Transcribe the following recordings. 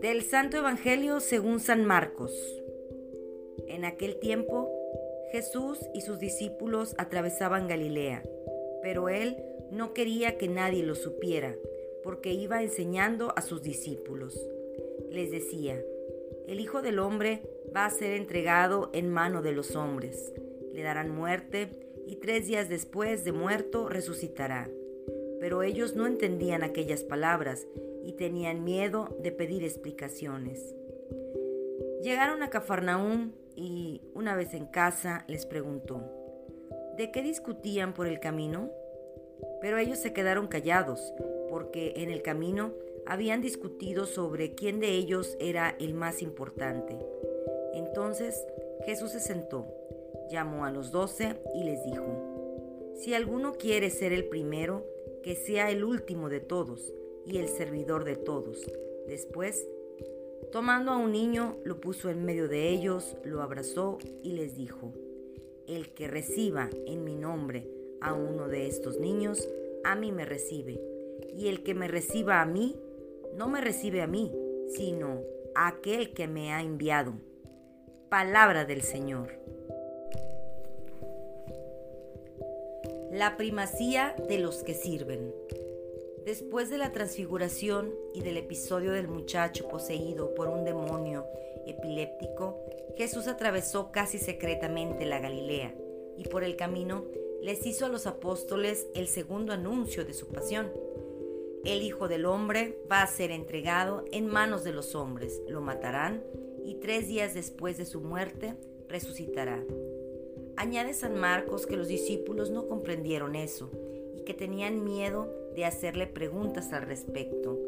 Del Santo Evangelio según San Marcos. En aquel tiempo, Jesús y sus discípulos atravesaban Galilea, pero él no quería que nadie lo supiera, porque iba enseñando a sus discípulos. Les decía, el Hijo del Hombre va a ser entregado en mano de los hombres, le darán muerte y tres días después de muerto resucitará. Pero ellos no entendían aquellas palabras y tenían miedo de pedir explicaciones. Llegaron a Cafarnaúm y una vez en casa les preguntó, ¿de qué discutían por el camino? Pero ellos se quedaron callados porque en el camino habían discutido sobre quién de ellos era el más importante. Entonces Jesús se sentó, llamó a los doce y les dijo, si alguno quiere ser el primero, que sea el último de todos y el servidor de todos. Después, tomando a un niño, lo puso en medio de ellos, lo abrazó y les dijo, El que reciba en mi nombre a uno de estos niños, a mí me recibe, y el que me reciba a mí, no me recibe a mí, sino a aquel que me ha enviado. Palabra del Señor. La primacía de los que sirven. Después de la transfiguración y del episodio del muchacho poseído por un demonio epiléptico, Jesús atravesó casi secretamente la Galilea y por el camino les hizo a los apóstoles el segundo anuncio de su pasión. El Hijo del Hombre va a ser entregado en manos de los hombres, lo matarán y tres días después de su muerte resucitará. Añade San Marcos que los discípulos no comprendieron eso y que tenían miedo de hacerle preguntas al respecto.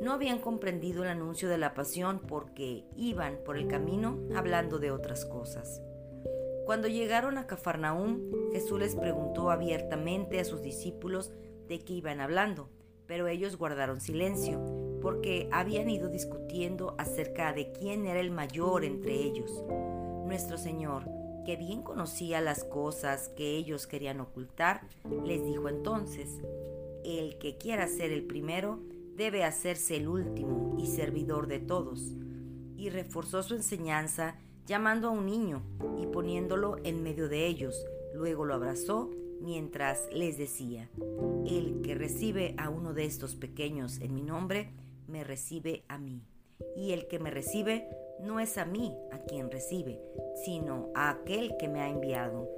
No habían comprendido el anuncio de la pasión porque iban por el camino hablando de otras cosas. Cuando llegaron a Cafarnaúm, Jesús les preguntó abiertamente a sus discípulos de qué iban hablando, pero ellos guardaron silencio, porque habían ido discutiendo acerca de quién era el mayor entre ellos. Nuestro Señor, que bien conocía las cosas que ellos querían ocultar, les dijo entonces, el que quiera ser el primero debe hacerse el último y servidor de todos. Y reforzó su enseñanza llamando a un niño y poniéndolo en medio de ellos. Luego lo abrazó mientras les decía, el que recibe a uno de estos pequeños en mi nombre, me recibe a mí. Y el que me recibe no es a mí a quien recibe, sino a aquel que me ha enviado.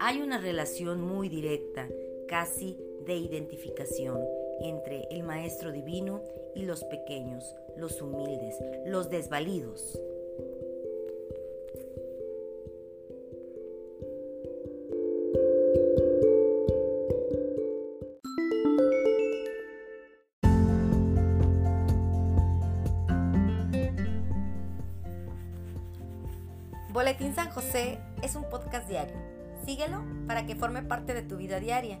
Hay una relación muy directa, casi de identificación entre el Maestro Divino y los pequeños, los humildes, los desvalidos. Boletín San José es un podcast diario. Síguelo para que forme parte de tu vida diaria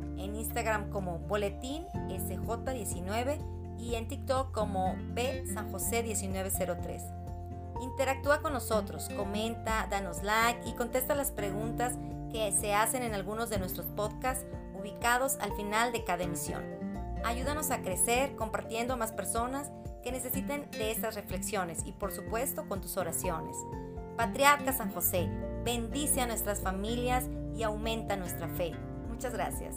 en Instagram como Boletín SJ19 y en TikTok como B San José 1903. Interactúa con nosotros, comenta, danos like y contesta las preguntas que se hacen en algunos de nuestros podcasts ubicados al final de cada emisión. Ayúdanos a crecer compartiendo a más personas que necesiten de estas reflexiones y por supuesto con tus oraciones. Patriarca San José, bendice a nuestras familias y aumenta nuestra fe. Muchas gracias.